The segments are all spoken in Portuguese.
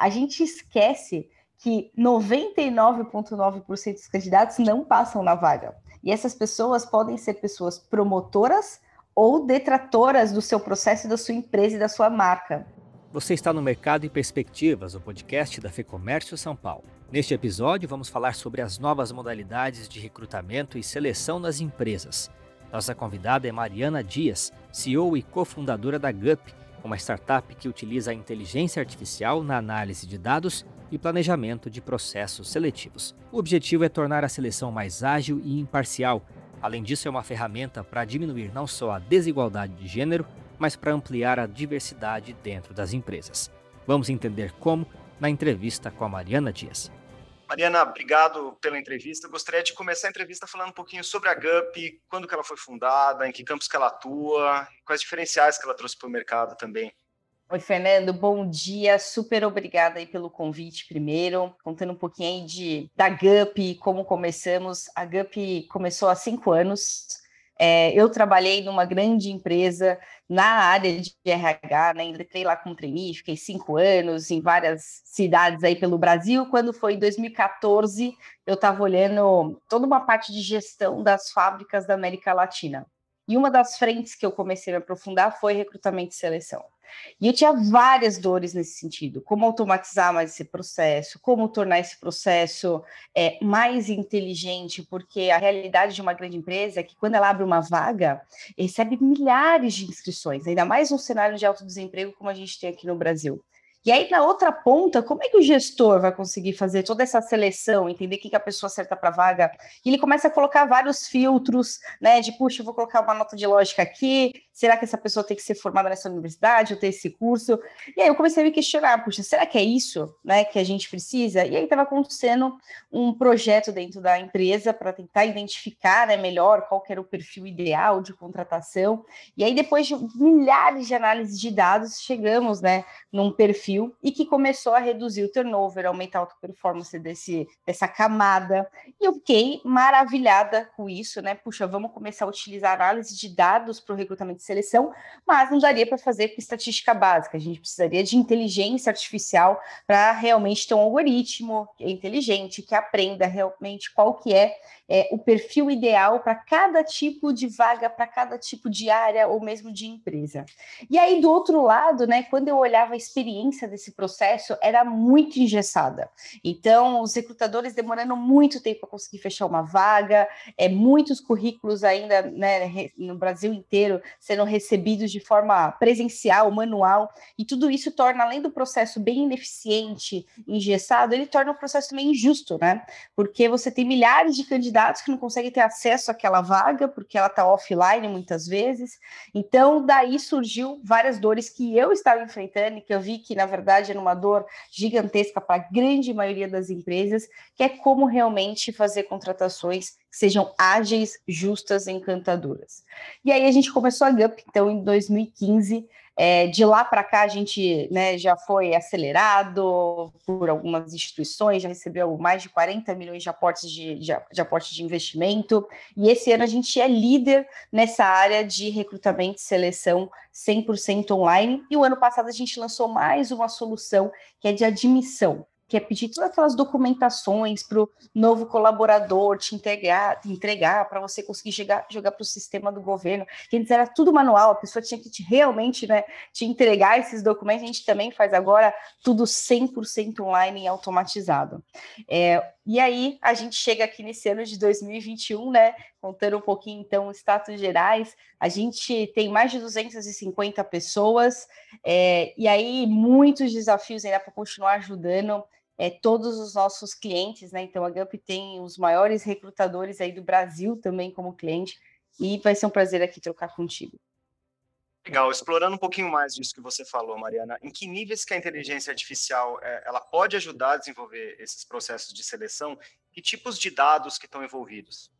a gente esquece que 99,9% dos candidatos não passam na vaga. E essas pessoas podem ser pessoas promotoras ou detratoras do seu processo, da sua empresa e da sua marca. Você está no Mercado e Perspectivas, o podcast da FEComércio São Paulo. Neste episódio, vamos falar sobre as novas modalidades de recrutamento e seleção nas empresas. Nossa convidada é Mariana Dias, CEO e cofundadora da GUP, uma startup que utiliza a inteligência artificial na análise de dados e planejamento de processos seletivos. O objetivo é tornar a seleção mais ágil e imparcial. Além disso, é uma ferramenta para diminuir não só a desigualdade de gênero, mas para ampliar a diversidade dentro das empresas. Vamos entender como na entrevista com a Mariana Dias. Mariana, obrigado pela entrevista. Eu gostaria de começar a entrevista falando um pouquinho sobre a GUP, quando que ela foi fundada, em que campos que ela atua, quais diferenciais que ela trouxe para o mercado também. Oi, Fernando, bom dia. Super obrigada aí pelo convite primeiro. Contando um pouquinho aí de, da GUP, como começamos. A GUP começou há cinco anos. É, eu trabalhei numa grande empresa na área de RH, né? Entrei lá com trainee, fiquei cinco anos em várias cidades aí pelo Brasil. Quando foi em 2014, eu estava olhando toda uma parte de gestão das fábricas da América Latina. E uma das frentes que eu comecei a me aprofundar foi recrutamento e seleção. E eu tinha várias dores nesse sentido, como automatizar mais esse processo, como tornar esse processo é, mais inteligente, porque a realidade de uma grande empresa é que quando ela abre uma vaga, recebe milhares de inscrições, ainda mais num cenário de alto desemprego como a gente tem aqui no Brasil. E aí, na outra ponta, como é que o gestor vai conseguir fazer toda essa seleção, entender quem que a pessoa acerta para a vaga? E ele começa a colocar vários filtros, né? De, puxa, eu vou colocar uma nota de lógica aqui, será que essa pessoa tem que ser formada nessa universidade, ou ter esse curso? E aí eu comecei a me questionar, puxa, será que é isso, né, que a gente precisa? E aí estava acontecendo um projeto dentro da empresa para tentar identificar, né, melhor qual era o perfil ideal de contratação. E aí, depois de milhares de análises de dados, chegamos, né, num perfil perfil e que começou a reduzir o turnover, aumentar a auto-performance desse, dessa camada. E eu fiquei maravilhada com isso, né? Puxa, vamos começar a utilizar análise de dados para o recrutamento de seleção, mas não daria para fazer com estatística básica. A gente precisaria de inteligência artificial para realmente ter um algoritmo inteligente que aprenda realmente qual que é é, o perfil ideal para cada tipo de vaga, para cada tipo de área ou mesmo de empresa. E aí, do outro lado, né, quando eu olhava a experiência desse processo, era muito engessada. Então, os recrutadores demorando muito tempo para conseguir fechar uma vaga, é, muitos currículos ainda né, no Brasil inteiro sendo recebidos de forma presencial, manual, e tudo isso torna, além do processo bem ineficiente, engessado, ele torna o processo também injusto, né? Porque você tem milhares de candidatos que não conseguem ter acesso àquela vaga, porque ela está offline muitas vezes. Então, daí surgiu várias dores que eu estava enfrentando e que eu vi que, na verdade, era uma dor gigantesca para a grande maioria das empresas, que é como realmente fazer contratações que sejam ágeis, justas encantadoras. E aí a gente começou a GUP, então, em 2015, é, de lá para cá, a gente né, já foi acelerado por algumas instituições, já recebeu mais de 40 milhões de aportes de, de, de aporte de investimento, e esse ano a gente é líder nessa área de recrutamento e seleção 100% online, e o ano passado a gente lançou mais uma solução que é de admissão que é pedir todas aquelas documentações para o novo colaborador te entregar, te entregar para você conseguir chegar, jogar para o sistema do governo. Que antes era tudo manual, a pessoa tinha que te, realmente né, te entregar esses documentos. A gente também faz agora tudo 100% online e automatizado. É, e aí a gente chega aqui nesse ano de 2021, né? Contando um pouquinho então status gerais, a gente tem mais de 250 pessoas, é, e aí muitos desafios ainda para continuar ajudando é, todos os nossos clientes, né? Então a Gump tem os maiores recrutadores aí do Brasil também como cliente, e vai ser um prazer aqui trocar contigo. Legal, explorando um pouquinho mais disso que você falou, Mariana, em que níveis que a inteligência artificial é, ela pode ajudar a desenvolver esses processos de seleção? Que tipos de dados que estão envolvidos?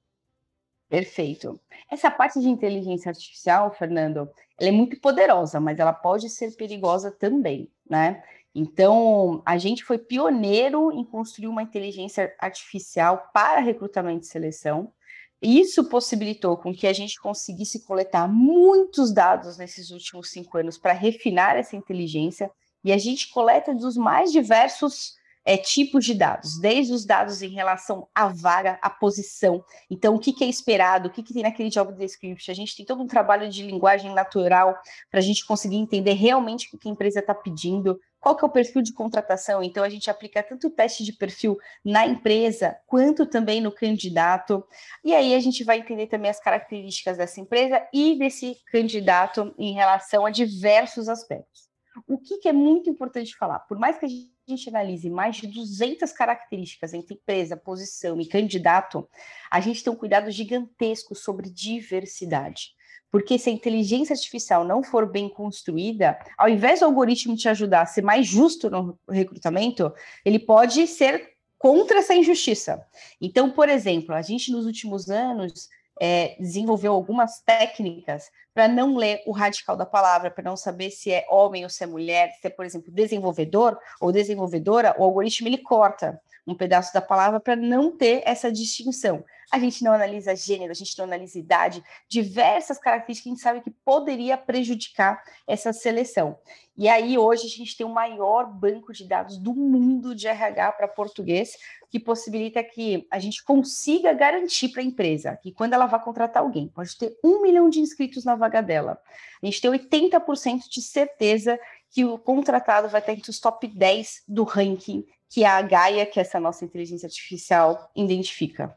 Perfeito. Essa parte de inteligência artificial, Fernando, ela é muito poderosa, mas ela pode ser perigosa também, né? Então, a gente foi pioneiro em construir uma inteligência artificial para recrutamento e seleção. Isso possibilitou com que a gente conseguisse coletar muitos dados nesses últimos cinco anos para refinar essa inteligência E a gente coleta dos mais diversos é, tipos de dados, desde os dados em relação à vaga, à posição. Então, o que, que é esperado, o que, que tem naquele job description. A gente tem todo um trabalho de linguagem natural para a gente conseguir entender realmente o que a empresa está pedindo, qual que é o perfil de contratação. Então, a gente aplica tanto o teste de perfil na empresa, quanto também no candidato. E aí a gente vai entender também as características dessa empresa e desse candidato em relação a diversos aspectos. O que, que é muito importante falar? Por mais que a gente gente analise mais de 200 características entre empresa, posição e candidato, a gente tem um cuidado gigantesco sobre diversidade. Porque se a inteligência artificial não for bem construída, ao invés do algoritmo te ajudar a ser mais justo no recrutamento, ele pode ser contra essa injustiça. Então, por exemplo, a gente nos últimos anos é, desenvolveu algumas técnicas para não ler o radical da palavra, para não saber se é homem ou se é mulher, se é, por exemplo, desenvolvedor ou desenvolvedora, o algoritmo ele corta um pedaço da palavra para não ter essa distinção. A gente não analisa gênero, a gente não analisa idade, diversas características que a gente sabe que poderia prejudicar essa seleção. E aí, hoje, a gente tem o maior banco de dados do mundo de RH para português, que possibilita que a gente consiga garantir para a empresa que quando ela vai contratar alguém, pode ter um milhão de inscritos na vaga dela. A gente tem 80% de certeza que o contratado vai estar entre os top 10 do ranking que a Gaia, que é essa nossa inteligência artificial, identifica.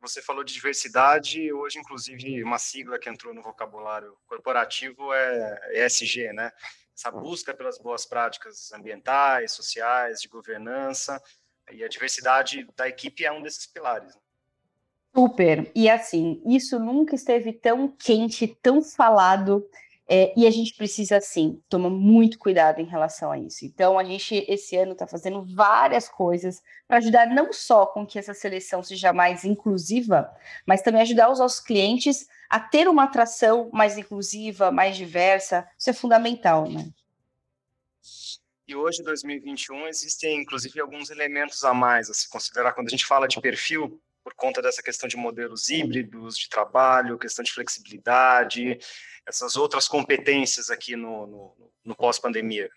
Você falou de diversidade, hoje, inclusive, uma sigla que entrou no vocabulário corporativo é ESG, né? Essa busca pelas boas práticas ambientais, sociais, de governança, e a diversidade da equipe é um desses pilares. Né? Super. E assim, isso nunca esteve tão quente, tão falado é, e a gente precisa, sim, tomar muito cuidado em relação a isso. Então, a gente, esse ano, está fazendo várias coisas para ajudar não só com que essa seleção seja mais inclusiva, mas também ajudar os nossos clientes a ter uma atração mais inclusiva, mais diversa. Isso é fundamental, né? E hoje, 2021, existem, inclusive, alguns elementos a mais a se considerar quando a gente fala de perfil, por conta dessa questão de modelos híbridos de trabalho, questão de flexibilidade, essas outras competências aqui no, no, no pós-pandemia?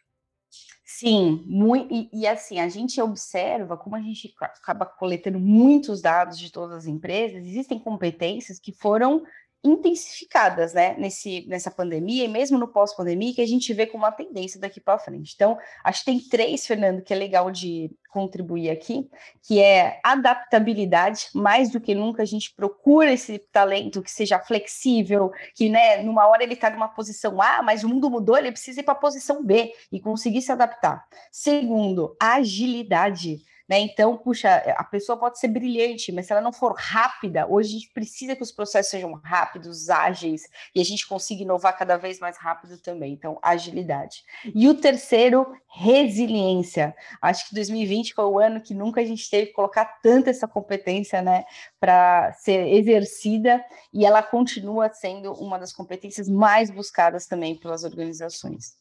Sim, muito, e, e, assim, a gente observa como a gente acaba coletando muitos dados de todas as empresas, existem competências que foram intensificadas, né, nesse, nessa pandemia e mesmo no pós-pandemia, que a gente vê como uma tendência daqui para frente. Então, acho que tem três, Fernando, que é legal de contribuir aqui, que é adaptabilidade, mais do que nunca a gente procura esse talento que seja flexível, que, né, numa hora ele está numa posição A, mas o mundo mudou, ele precisa ir para a posição B e conseguir se adaptar. Segundo, agilidade. Né? Então, puxa, a pessoa pode ser brilhante, mas se ela não for rápida, hoje a gente precisa que os processos sejam rápidos, ágeis, e a gente consiga inovar cada vez mais rápido também. Então, agilidade. E o terceiro, resiliência. Acho que 2020 foi o ano que nunca a gente teve que colocar tanta essa competência, né, para ser exercida, e ela continua sendo uma das competências mais buscadas também pelas organizações.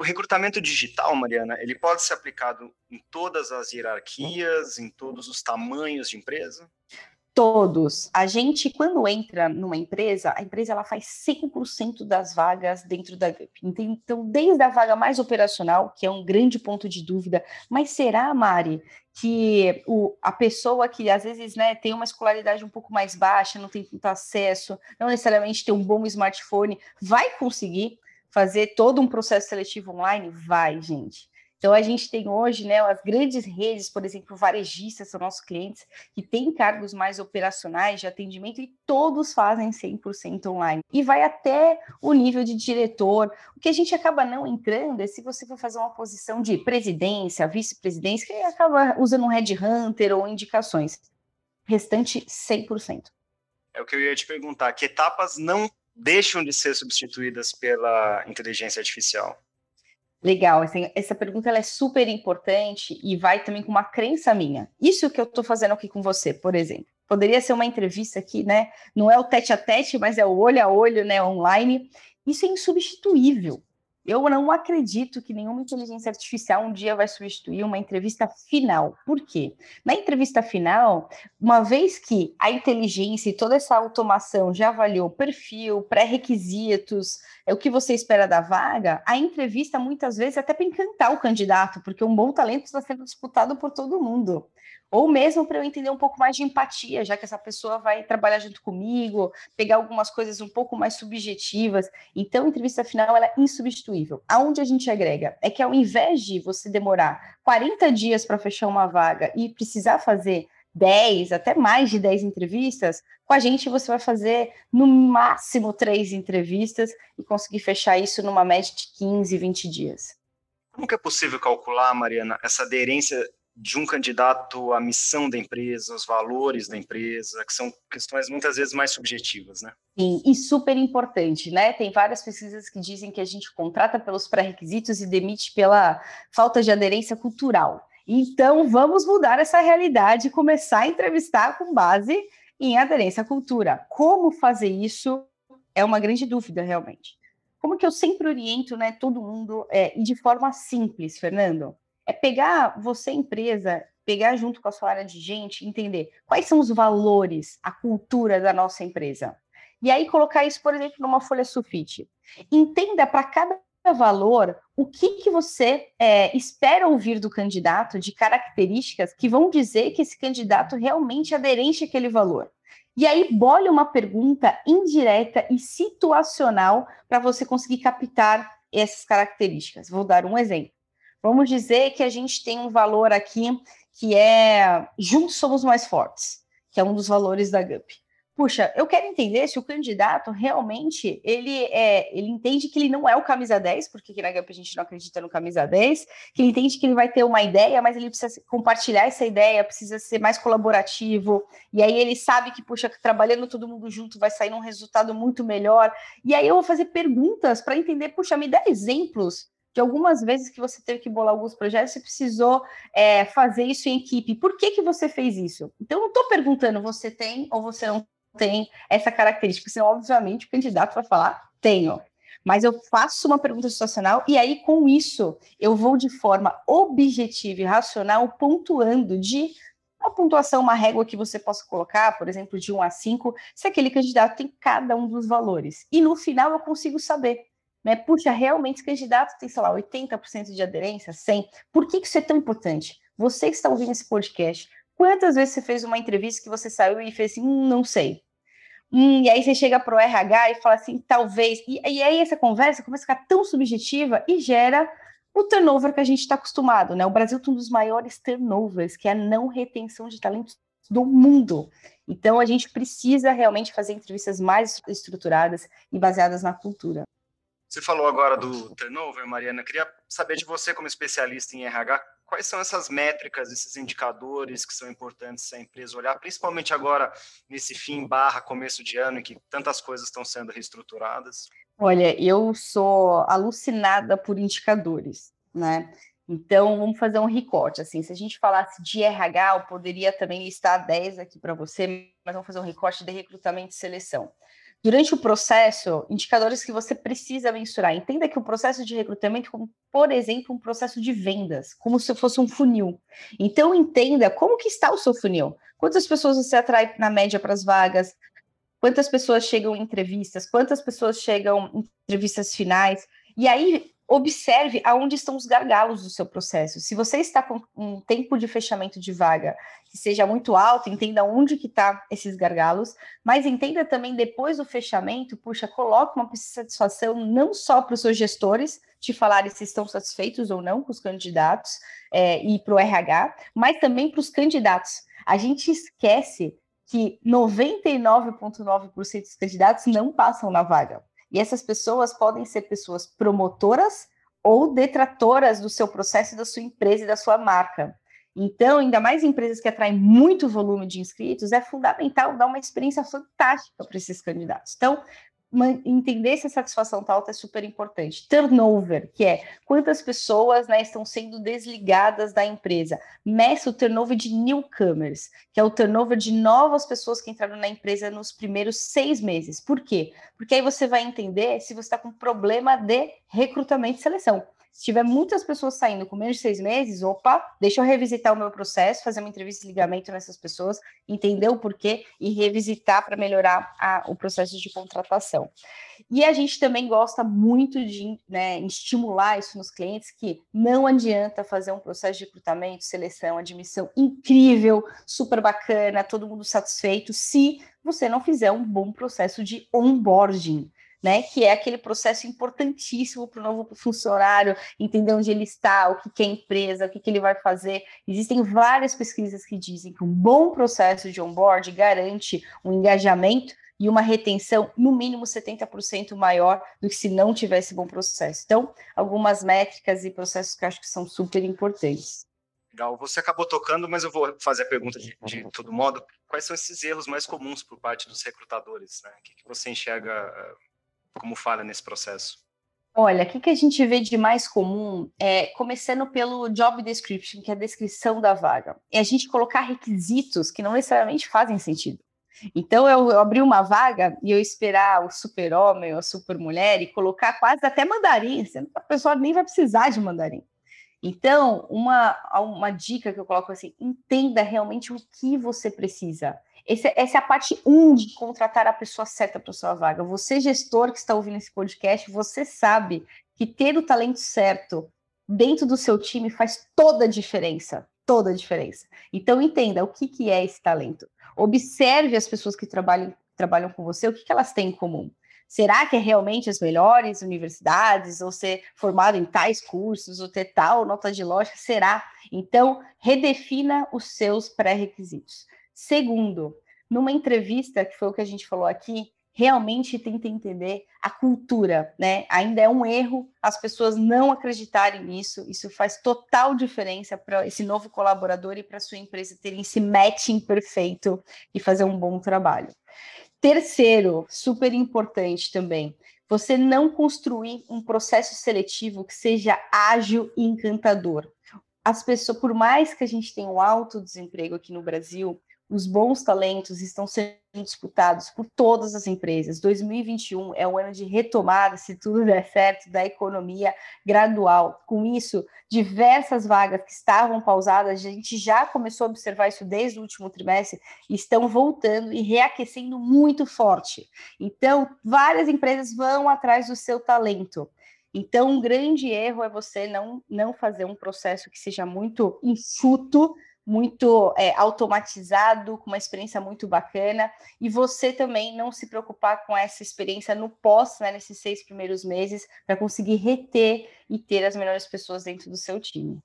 O recrutamento digital, Mariana, ele pode ser aplicado em todas as hierarquias, em todos os tamanhos de empresa? Todos. A gente, quando entra numa empresa, a empresa ela faz 100% das vagas dentro da GUP. Então, desde a vaga mais operacional, que é um grande ponto de dúvida, mas será, Mari, que o, a pessoa que às vezes né, tem uma escolaridade um pouco mais baixa, não tem tanto acesso, não necessariamente tem um bom smartphone, vai conseguir? Fazer todo um processo seletivo online? Vai, gente. Então, a gente tem hoje, né, as grandes redes, por exemplo, varejistas são nossos clientes, que têm cargos mais operacionais de atendimento e todos fazem 100% online. E vai até o nível de diretor. O que a gente acaba não entrando é se você for fazer uma posição de presidência, vice-presidência, que acaba usando um headhunter ou indicações. Restante 100%. É o que eu ia te perguntar. Que etapas não deixam de ser substituídas pela inteligência artificial? Legal, essa pergunta ela é super importante e vai também com uma crença minha. Isso que eu estou fazendo aqui com você, por exemplo. Poderia ser uma entrevista aqui, né? Não é o tete a tete, mas é o olho a olho, né? Online. Isso é insubstituível. Eu não acredito que nenhuma inteligência artificial um dia vai substituir uma entrevista final. Por quê? Na entrevista final, uma vez que a inteligência e toda essa automação já avaliou perfil, pré-requisitos, é o que você espera da vaga, a entrevista muitas vezes é até para encantar o candidato, porque um bom talento está sendo disputado por todo mundo ou mesmo para eu entender um pouco mais de empatia, já que essa pessoa vai trabalhar junto comigo, pegar algumas coisas um pouco mais subjetivas. Então, a entrevista final ela é insubstituível. Aonde a gente agrega é que ao invés de você demorar 40 dias para fechar uma vaga e precisar fazer 10, até mais de 10 entrevistas, com a gente você vai fazer no máximo três entrevistas e conseguir fechar isso numa média de 15, 20 dias. Como que é possível calcular, Mariana, essa aderência de um candidato à missão da empresa, os valores da empresa, que são questões muitas vezes mais subjetivas, né? Sim, e super importante, né? Tem várias pesquisas que dizem que a gente contrata pelos pré-requisitos e demite pela falta de aderência cultural. Então, vamos mudar essa realidade e começar a entrevistar com base em aderência à cultura. Como fazer isso é uma grande dúvida, realmente. Como que eu sempre oriento, né, todo mundo, é, e de forma simples, Fernando? É pegar você, empresa, pegar junto com a sua área de gente, entender quais são os valores, a cultura da nossa empresa. E aí colocar isso, por exemplo, numa folha sulfite. Entenda para cada valor o que, que você é, espera ouvir do candidato de características que vão dizer que esse candidato realmente é aderente àquele valor. E aí, bole uma pergunta indireta e situacional para você conseguir captar essas características. Vou dar um exemplo. Vamos dizer que a gente tem um valor aqui que é juntos somos mais fortes, que é um dos valores da GUP. Puxa, eu quero entender se o candidato realmente ele é, ele entende que ele não é o camisa 10, porque aqui na GUP a gente não acredita no camisa 10, que ele entende que ele vai ter uma ideia, mas ele precisa compartilhar essa ideia, precisa ser mais colaborativo, e aí ele sabe que, puxa, trabalhando todo mundo junto vai sair um resultado muito melhor. E aí eu vou fazer perguntas para entender, puxa, me dá exemplos de algumas vezes que você teve que bolar alguns projetos, você precisou é, fazer isso em equipe. Por que, que você fez isso? Então, eu não estou perguntando você tem ou você não tem essa característica, senão, obviamente, o candidato vai falar, tenho. Mas eu faço uma pergunta situacional e aí, com isso, eu vou de forma objetiva e racional pontuando de uma pontuação, uma régua que você possa colocar, por exemplo, de 1 a 5, se aquele candidato tem cada um dos valores. E no final eu consigo saber né? Puxa, realmente esse candidato tem, sei lá, 80% de aderência, 100%. Por que, que isso é tão importante? Você que está ouvindo esse podcast, quantas vezes você fez uma entrevista que você saiu e fez assim, hum, não sei. Hum, e aí você chega para o RH e fala assim, talvez. E, e aí essa conversa começa a ficar tão subjetiva e gera o turnover que a gente está acostumado, né? O Brasil tem um dos maiores turnovers, que é a não retenção de talentos do mundo. Então a gente precisa realmente fazer entrevistas mais estruturadas e baseadas na cultura. Você falou agora do turnover, Mariana. Eu queria saber de você, como especialista em RH, quais são essas métricas, esses indicadores que são importantes a empresa olhar, principalmente agora nesse fim barra começo de ano em que tantas coisas estão sendo reestruturadas? Olha, eu sou alucinada por indicadores, né? Então, vamos fazer um recorte. Assim, se a gente falasse de RH, eu poderia também listar 10 aqui para você, mas vamos fazer um recorte de recrutamento e seleção. Durante o processo, indicadores que você precisa mensurar. Entenda que o processo de recrutamento, como, por exemplo, um processo de vendas, como se fosse um funil. Então, entenda como que está o seu funil. Quantas pessoas você atrai na média para as vagas? Quantas pessoas chegam em entrevistas? Quantas pessoas chegam em entrevistas finais? E aí, observe aonde estão os gargalos do seu processo. Se você está com um tempo de fechamento de vaga que seja muito alto, entenda onde que está esses gargalos, mas entenda também depois do fechamento, puxa, coloque uma satisfação não só para os seus gestores, te falarem se estão satisfeitos ou não com os candidatos é, e para o RH, mas também para os candidatos. A gente esquece que 99,9% dos candidatos não passam na vaga. E essas pessoas podem ser pessoas promotoras ou detratoras do seu processo, da sua empresa e da sua marca. Então, ainda mais empresas que atraem muito volume de inscritos, é fundamental dar uma experiência fantástica para esses candidatos. Então, entender se a satisfação está alta é super importante. Turnover, que é quantas pessoas né, estão sendo desligadas da empresa. Meça o turnover de newcomers, que é o turnover de novas pessoas que entraram na empresa nos primeiros seis meses. Por quê? Porque aí você vai entender se você está com problema de recrutamento e seleção. Se tiver muitas pessoas saindo com menos de seis meses, opa, deixa eu revisitar o meu processo, fazer uma entrevista de ligamento nessas pessoas, entender o porquê e revisitar para melhorar a, o processo de contratação. E a gente também gosta muito de né, estimular isso nos clientes, que não adianta fazer um processo de recrutamento, seleção, admissão incrível, super bacana, todo mundo satisfeito, se você não fizer um bom processo de onboarding né? Que é aquele processo importantíssimo para o novo funcionário entender onde ele está, o que, que é empresa, o que, que ele vai fazer. Existem várias pesquisas que dizem que um bom processo de onboard garante um engajamento e uma retenção no mínimo 70% maior do que se não tivesse bom processo. Então, algumas métricas e processos que eu acho que são super importantes. Legal, você acabou tocando, mas eu vou fazer a pergunta de, de todo modo. Quais são esses erros mais comuns por parte dos recrutadores? Né? O que, que você enxerga eh, como falha nesse processo? Olha, o que, que a gente vê de mais comum é começando pelo job description, que é a descrição da vaga. É a gente colocar requisitos que não necessariamente fazem sentido. Então, eu, eu uma vaga e eu esperar o super-homem ou a super-mulher e colocar quase até mandarim, sendo que a pessoa nem vai precisar de mandarim. Então, uma, uma dica que eu coloco assim, entenda realmente o que você precisa. Esse, essa é a parte 1 um de contratar a pessoa certa para sua vaga. Você, gestor que está ouvindo esse podcast, você sabe que ter o talento certo dentro do seu time faz toda a diferença. Toda a diferença. Então, entenda o que, que é esse talento. Observe as pessoas que trabalham, trabalham com você, o que, que elas têm em comum. Será que é realmente as melhores universidades, ou ser formado em tais cursos, ou ter tal nota de lógica? Será? Então, redefina os seus pré-requisitos. Segundo, numa entrevista, que foi o que a gente falou aqui, realmente tenta entender a cultura, né? Ainda é um erro as pessoas não acreditarem nisso. Isso faz total diferença para esse novo colaborador e para sua empresa terem esse matching perfeito e fazer um bom trabalho. Terceiro, super importante também, você não construir um processo seletivo que seja ágil e encantador. As pessoas, por mais que a gente tenha um alto desemprego aqui no Brasil, os bons talentos estão sendo disputados por todas as empresas. 2021 é o ano de retomada, se tudo der certo, da economia gradual. Com isso, diversas vagas que estavam pausadas, a gente já começou a observar isso desde o último trimestre, estão voltando e reaquecendo muito forte. Então, várias empresas vão atrás do seu talento. Então, um grande erro é você não, não fazer um processo que seja muito enxuto, muito é, automatizado, com uma experiência muito bacana, e você também não se preocupar com essa experiência no pós, né, nesses seis primeiros meses, para conseguir reter e ter as melhores pessoas dentro do seu time.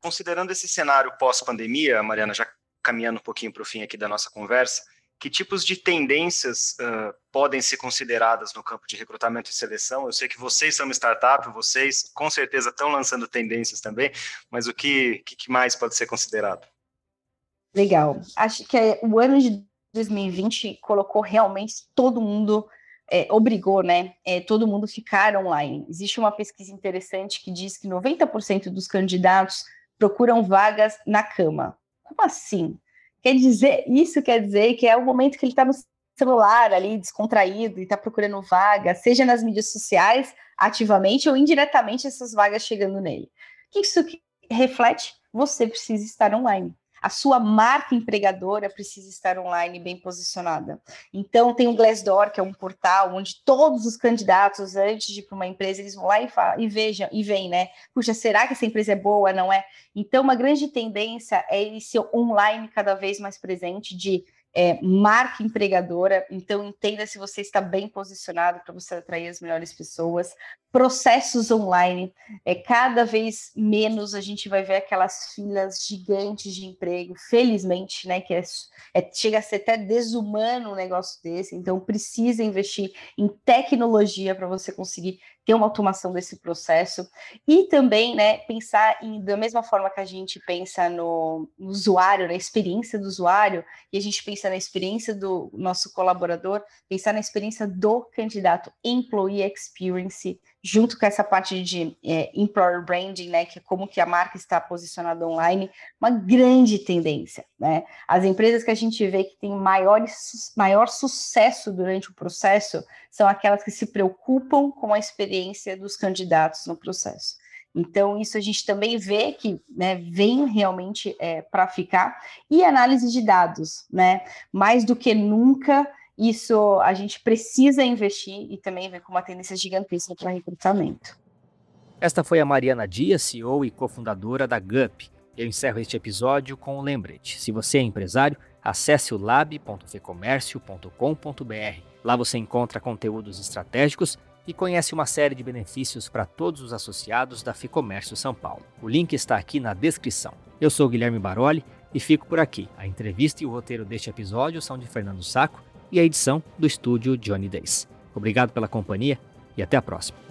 Considerando esse cenário pós-pandemia, Mariana, já caminhando um pouquinho para o fim aqui da nossa conversa, que tipos de tendências uh, podem ser consideradas no campo de recrutamento e seleção? Eu sei que vocês são uma startup, vocês com certeza estão lançando tendências também, mas o que, que mais pode ser considerado? Legal. Acho que é, o ano de 2020 colocou realmente todo mundo, é, obrigou, né? É, todo mundo ficar online. Existe uma pesquisa interessante que diz que 90% dos candidatos procuram vagas na cama. Como assim? Quer dizer, isso quer dizer que é o momento que ele está no celular ali, descontraído, e está procurando vaga, seja nas mídias sociais, ativamente ou indiretamente, essas vagas chegando nele. O que isso reflete? Você precisa estar online a sua marca empregadora precisa estar online bem posicionada. Então, tem o Glassdoor, que é um portal onde todos os candidatos, antes de ir para uma empresa, eles vão lá e, falam, e vejam, e veem, né? Puxa, será que essa empresa é boa, não é? Então, uma grande tendência é esse online cada vez mais presente de é, marca empregadora, então entenda se você está bem posicionado para você atrair as melhores pessoas. Processos online, é, cada vez menos a gente vai ver aquelas filas gigantes de emprego, felizmente, né? Que é, é, chega a ser até desumano um negócio desse, então precisa investir em tecnologia para você conseguir ter uma automação desse processo e também, né, pensar em, da mesma forma que a gente pensa no, no usuário, na experiência do usuário, e a gente pensa na experiência do nosso colaborador, pensar na experiência do candidato, employee experience, junto com essa parte de é, employer branding, né, que é como que a marca está posicionada online, uma grande tendência, né? As empresas que a gente vê que têm maiores, maior sucesso durante o processo são aquelas que se preocupam com a experiência dos candidatos no processo. Então, isso a gente também vê que né, vem realmente é, para ficar. E análise de dados, né? Mais do que nunca, isso a gente precisa investir e também vem com uma tendência gigantesca para recrutamento. Esta foi a Mariana Dias, CEO e cofundadora da GUP. Eu encerro este episódio com um lembrete. Se você é empresário, acesse o lab.fecomércio.com.br. Lá você encontra conteúdos estratégicos e conhece uma série de benefícios para todos os associados da Ficomércio São Paulo. O link está aqui na descrição. Eu sou Guilherme Baroli e fico por aqui. A entrevista e o roteiro deste episódio são de Fernando Saco e a edição do estúdio Johnny Days. Obrigado pela companhia e até a próxima.